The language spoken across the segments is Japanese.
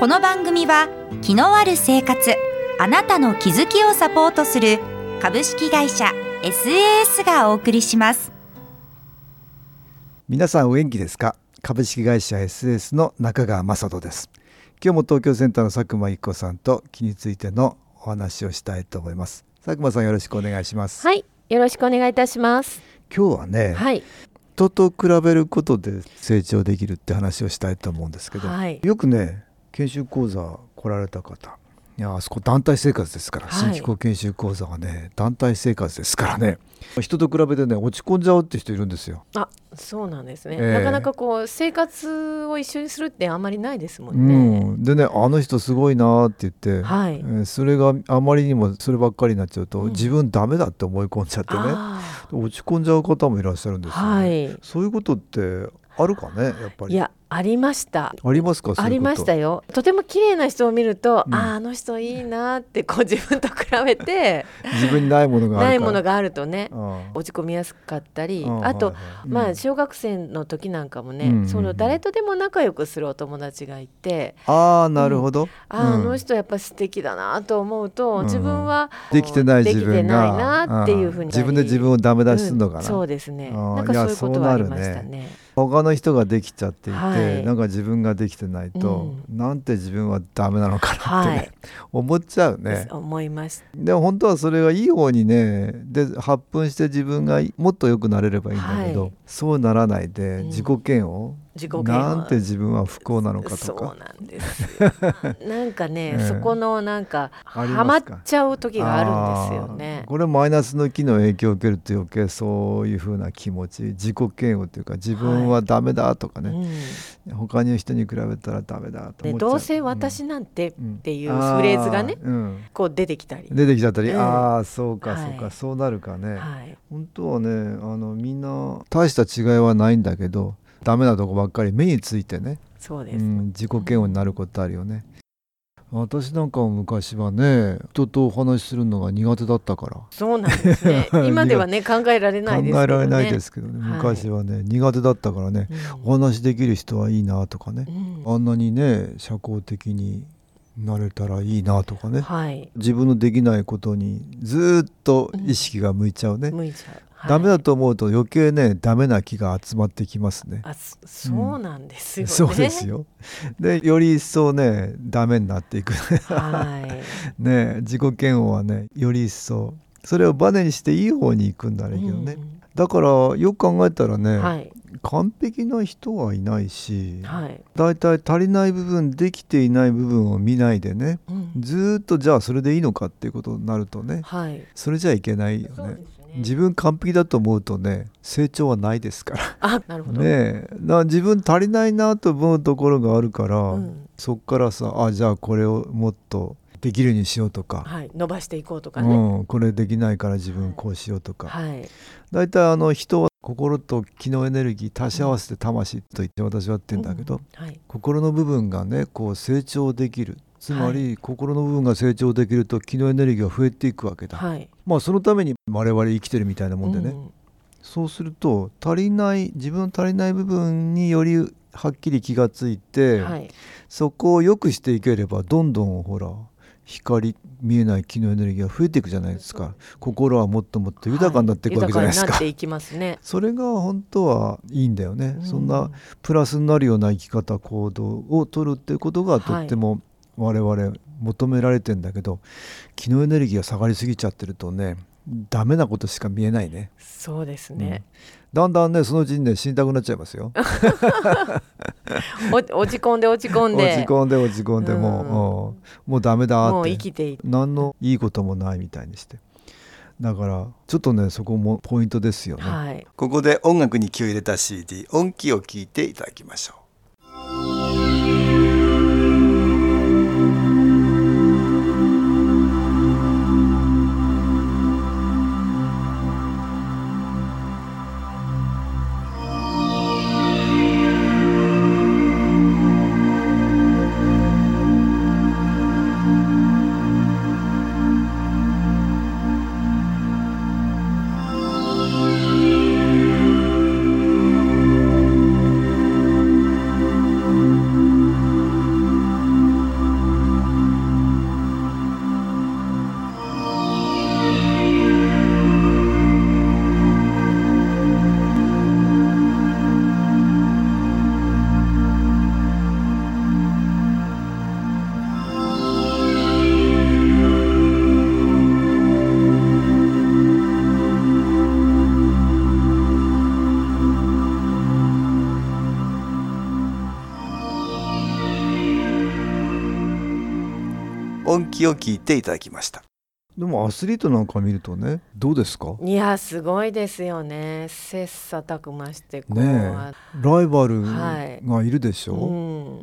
この番組は気のある生活あなたの気づきをサポートする株式会社 SAS がお送りします。皆さんお元気ですか？株式会社 SS の中川雅人です。今日も東京センターの佐久間一子さんと気についてのお話をしたいと思います。佐久間さんよろしくお願いします。はいよろしくお願いいたします。今日はね、はい。人と比べることで成長できるって話をしたいと思うんですけど、はい。よくね研修講座来られた方。いやあそこ団体生活ですから、はい。新機構研修講座はね団体生活ですからね。人と比べてね落ち込んじゃうって人いるんですよ。あそうなんですね、ええ。なかなかこう生活を一緒にするってあんまりないですもうんね、ん、でねあの人すごいなーって言って、はい。えーそれがあまりにもそればっかりになっちゃうと、うん。自分ダメだって思い込んじゃってね。あ落ち込んじゃう方もいらっしゃるんでーすよ、ね。はい。そういうことってあるかねやっぱり。いやありました。ありますかありましたよ。とても綺麗な人を見ると、うん。あああの人いいなってこう自分と比べて 自分にないものがあるないものがあるとねうん。落ち込みやすかったりうんあと、まうん。あ小学生の時なんかもね、その誰とでも仲良くするお友達がいて、ああなるほど、あーあうん。の人やっぱ素敵だなと思うと、うん。自分はできてない自分がないなっていうふうにん。自分で自分をダメ出しするのかな、うん。そうですね。うん。なんかそういうことはありましたね。他の人ができちゃっていて、はいなんか自分ができてないと、なんて自分はダメなのかなってね、はい。思っちゃうね。思います。でも本当はそれがいい方にねで発奮して自分がもっと良くなれればいいんだけど、はい。そうならないでうん。自己嫌悪、自己嫌悪なんて自分は不幸なのかとそうかなんですよ。なんかね、ええ。そこのなんかありまっちゃう時があるんですよあねー。これマイナスの気の影響を受けると余計そういう風な気持ち自己嫌悪というか自分はダメだとかね、他の人に比べたらダメだとで思っどうせ私なんてっうん。ていうフレーズがね、うん。こう出てきたり、出てきちゃったり、うん。ああそうかそうか、はいそうなるかね、はい、本当はねあのみんな大した違いはないんだけどダメなとこばっかり目についてね、そうです、うん、自己嫌悪になることあるよね。私なんかも昔はね人とお話しするのが苦手だったから。そうなんですね。今ではね考えられないですけどね。考えられないですけどね。はい。昔はね、苦手だったからね。うん。お話できる人はいいなとかね。う、ん。あんなにね社交的になれたらいいなとかね。はい。自分のできないことにずーっと意識が向いちゃうね、向いちゃう、はい。ダメだと思うと余計ねダメな気が集まってきますね。あそそうなんですよね、そうですよ。でより一層ねダメになっていく。はい。ね自己嫌悪はねより一層。それをバネにしていい方に行くんだろうけどね、だからよく考えたらね、うんはい。完璧な人はいないし、はい、だいたい足りない部分できていない部分を見ないでねうん。ずーっとじゃあそれでいいのかっていうことになるとねはい。それじゃいけないよね自分完璧だと思うとね成長はないですから。あなるほど、ね自分足りないなと思うところがあるから、うん。そっからさあじゃあこれをもっとできるようにしようとか、はい、伸ばしていこうとかね、うん、これできないから自分こうしようとか、はい。大体あの人は心と気のエネルギー足し合わせて魂と言って私は言ってんだけど、うん。はい。心の部分がねこう成長できるつまり、心の部分が成長できると気のエネルギーが増えていくわけだ、はい。まあそのために我々生きてるみたいなもんでね、うんそうすると足りない自分の足りない部分によりはっきり気がついて、はい。そこを良くしていければどんどんほら光見えない気のエネルギーが増えていくじゃないですか。心はもっともっと豊かになっていくわけじゃないですか、豊かになっていきますね。それが本当はいいんだよね、うん。そんなプラスになるような生き方行動を取るっていうことがとっても我々求められてんだけど、気のエネルギーが下がりすぎちゃってるとねダメなことしか見えないね。そうですね、だんだんねそのうちにね死にたくなっちゃいますよ。お落ち込んで落ち込ん落でち込んで落ち込んでもう、うん。もうもうダメだもうって生きてい何のいいこともないみたいにして。だからちょっとねそこもポイントですよね、はい。ここで音楽に気を入れた CD 音気を聞いていただきましょう音気を聞いていただきました。でもアスリートなんか見るとねどうですか？いやすごいですよね。切磋琢磨してこう、ねライバルはい。がいるでしょ、う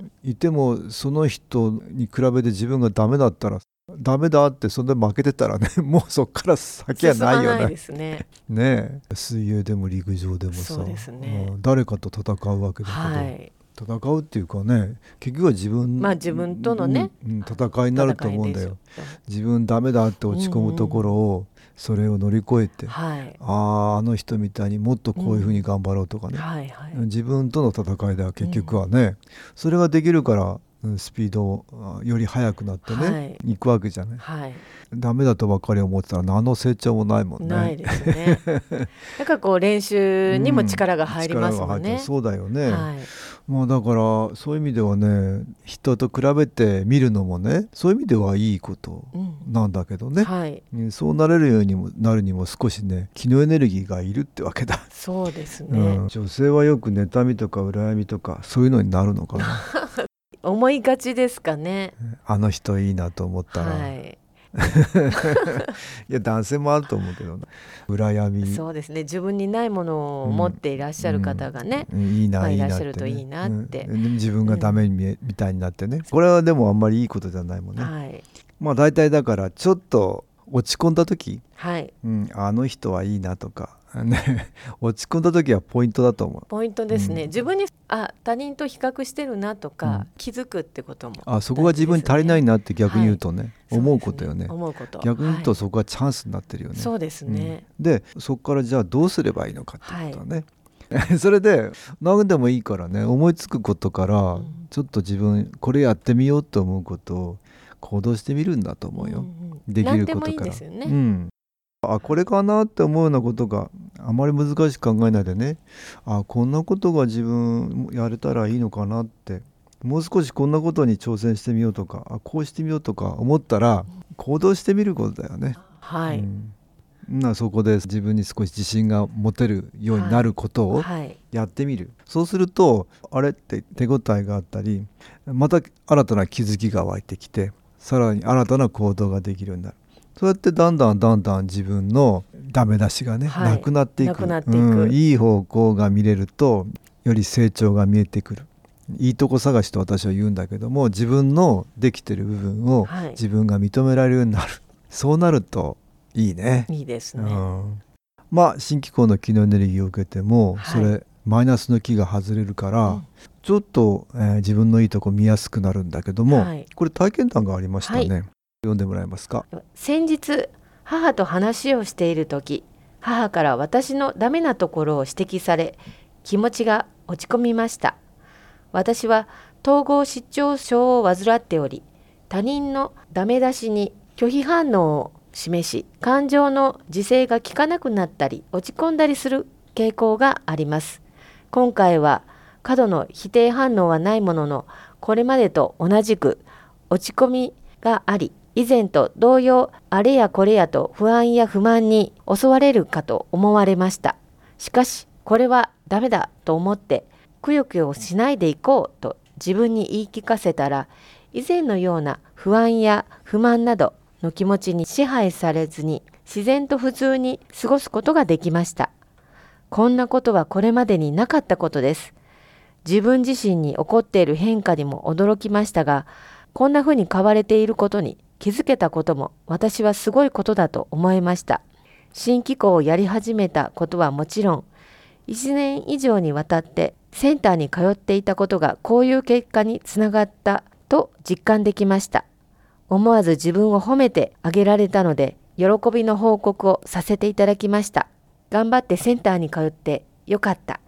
ん、いてもその人に比べて自分がダメだったらダメだってそんで負けてたらね もうそっから先は進まないないよねですね。ねえ。水泳でも陸上でもさそうですね。うん誰かと戦うわけだけど、はい。戦うっていうかね結局は自分まあ自分とのね、うんうん戦いになると思うんだよ自分ダメだって落ち込むところをそれを乗り越えて、はい。あああの人みたいにもっとこういうふうに頑張ろうとかね、はいはい。自分との戦いだ結局はね、それができるからうんスピードあより速くなってね、はい行くわけじゃないはい。ダメだとばかり思ってたら何の成長もないもんねないですね。だからこう練習にも力が入りますもんね力が入って。そうだよね、はい。まあだからそういう意味ではね人と比べて見るのもねそういう意味ではいいことうん。なんだけどね、はい。ねそうなれるようにもなるにも少しね気のエネルギーがいるってわけだ、そうですうね。ん、女性はよく妬みとか羨みとかそういうのになるのかな 思いがちですかね。あの人いいなと思ったら、、はいい。や男性もあると思うけどな羨みそうですね。自分にないものを持っていらっしゃる方がね。うんいいな、まあいらっしゃるといいなってうんで自分がダメに見え、みたいになってねこれはでもあんまりいいことじゃないもんね、はい。まあ大体だからちょっと落ち込んだ時、はい。うん、あの人はいいなとか ね落ち込んだ時はポイントだと思う。ポイントですね。うん。自分にあ他人と比較してるなとか、うん。気づくってことも、あそこが自分に足りないなって逆に言うとね、はい思うことよね。そうです思うこと。逆に言うとはい。そこがチャンスになってるよね、そうですね。うん。でそこからじゃあどうすればいいのかっていうことはね、それで何でもいいからね思いつくことからん。ちょっと自分これやってみようと思うことを行動してみるんだと思うよ、んん。できることから。いいね。うん、あこれかなって思うようなことがあまり難しく考えないでね。あこんなことが自分やれたらいいのかなって。もう少しこんなことに挑戦してみようとかあこうしてみようとか思ったら行動してみることだよね。はい、うん。なそこで自分に少し自信が持てるようになることをはい、やってみる、そうするとあれって手応えがあったりまた新たな気づきが湧いてきてさらに新たな行動ができるようになるそうやってだんだんだんだん自分のダメ出しがね、はい。なくなっていく。なくなっていく。うん。いい方向が見れるとより成長が見えてくる。いいとこ探しと私は言うんだけども自分のできてる部分をはい。自分が認められるようになる、そうなるといいね。いいですね。うん。まあ新機構の気のエネルギーを受けても、はい。それマイナスの気が外れるから、うん。ちょっと、えー自分のいいとこ見やすくなるんだけども、はい。これ体験談がありましたね、はい読んでもらえますか？先日母と話をしている時母から私のダメなところを指摘され気持ちが落ち込みました。私は統合失調症を患っており他人のダメ出しに拒否反応を示し感情の自制が効かなくなったり落ち込んだりする傾向があります。今回は過度の否定反応はないもののこれまでと同じく落ち込みがあり以前と同様あれやこれやと不安や不満に襲われるかと思われました。しかしこれはダメだと思ってくよくよしないでいこうと自分に言い聞かせたら以前のような不安や不満などの気持ちに支配されずに自然と普通に過ごすことができました。こんなことはこれまでになかったことです。自分自身に起こっている変化にも驚きましたがこんな風に変われていることに気づけたことも私はすごいことだと思いました。新機構をやり始めたことはもちろん1年以上にわたってセンターに通っていたことがこういう結果につながったと実感できました。思わず自分を褒めてあげられたので喜びの報告をさせていただきました。頑張ってセンターに通ってよかった。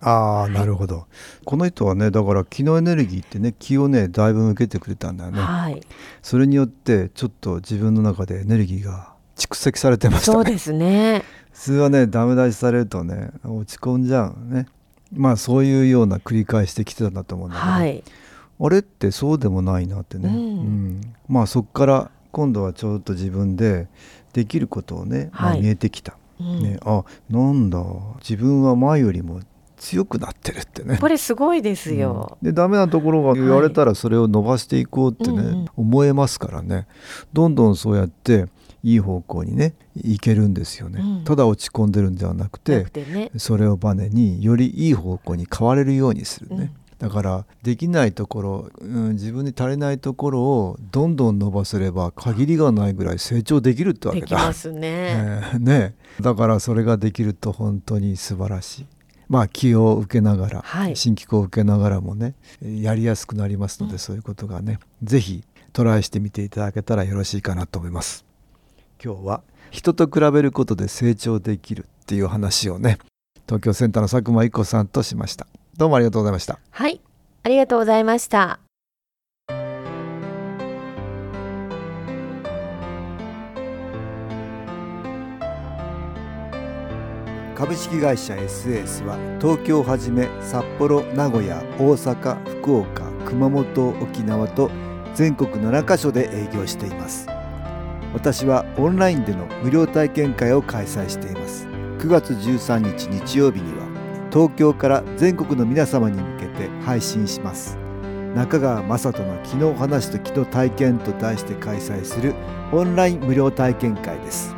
ああなるほど。この人はねだから気のエネルギーってね気をねだいぶ受けてくれたんだよね。はい。それによってちょっと自分の中でエネルギーが蓄積されてましたね。そうですね。普通はねダメ出しされるとね落ち込んじゃうね。まあそういうような繰り返してきてたんだと思うんだけど、はい。あれってそうでもないなってね、うん。まあそこから今度はちょっと自分でできることをね、まあはい。見えてきた、うん。ね、あなんだ。自分は前よりも強くなってるってね。これすごいですよ。うん、でダメなところが言われたらそれを伸ばしていこうってね、うんうん思えますからねどんどんそうやっていい方向にねいけるんですよね、うんただ落ち込んでるんではなくてね。それをバネによりいい方向に変われるようにするね、だからできないところ、うん、自分に足りないところをどんどん伸ばせれば限りがないぐらい成長できるってわけだ。できますね。え ーねだからそれができると本当に素晴らしい。まあ気を受けながら、はい新機構を受けながらもねやりやすくなりますので、うんそういうことがねぜひトライしてみていただけたらよろしいかなと思います。今日は人と比べることで成長できるっていう話をね東京センターの佐久間一子さんとしました。どうもありがとうございました。はい。ありがとうございました。株式会社 SS は東京をはじめ札幌名古屋大阪福岡熊本沖縄と全国7カ所で営業しています。私はオンラインでの無料体験会を開催しています。9月13日日曜日には東京から全国の皆様に向けて配信します。中川雅人の「昨日話と昨日体験」と題して開催するオンライン無料体験会です。